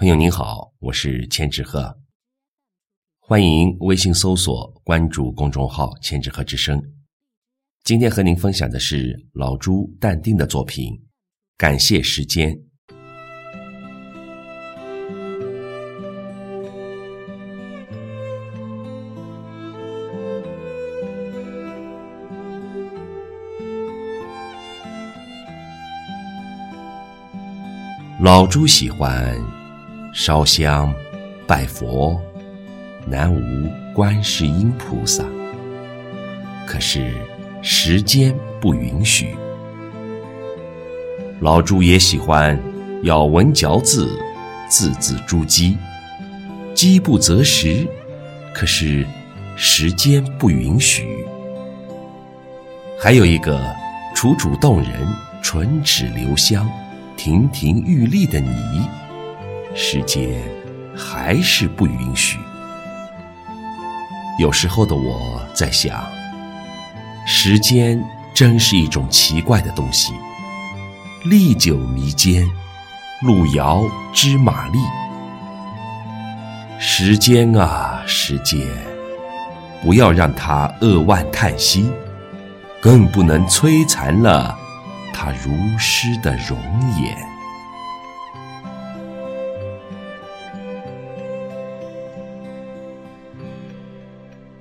朋友您好，我是千纸鹤，欢迎微信搜索关注公众号“千纸鹤之声”。今天和您分享的是老朱淡定的作品，《感谢时间》。老朱喜欢烧香、拜佛，南无观世音菩萨。可是时间不允许。老朱也喜欢咬文嚼字，字字珠玑，饥不择食。可是时间不允许。还有一个楚楚动人，唇齿留香。亭亭玉立的你，时间还是不允许。有时候的我在想，时间真是一种奇怪的东西，历久弥坚，路遥知马力。时间啊，时间，不要让它扼腕叹息，更不能摧残了。他如诗的容颜。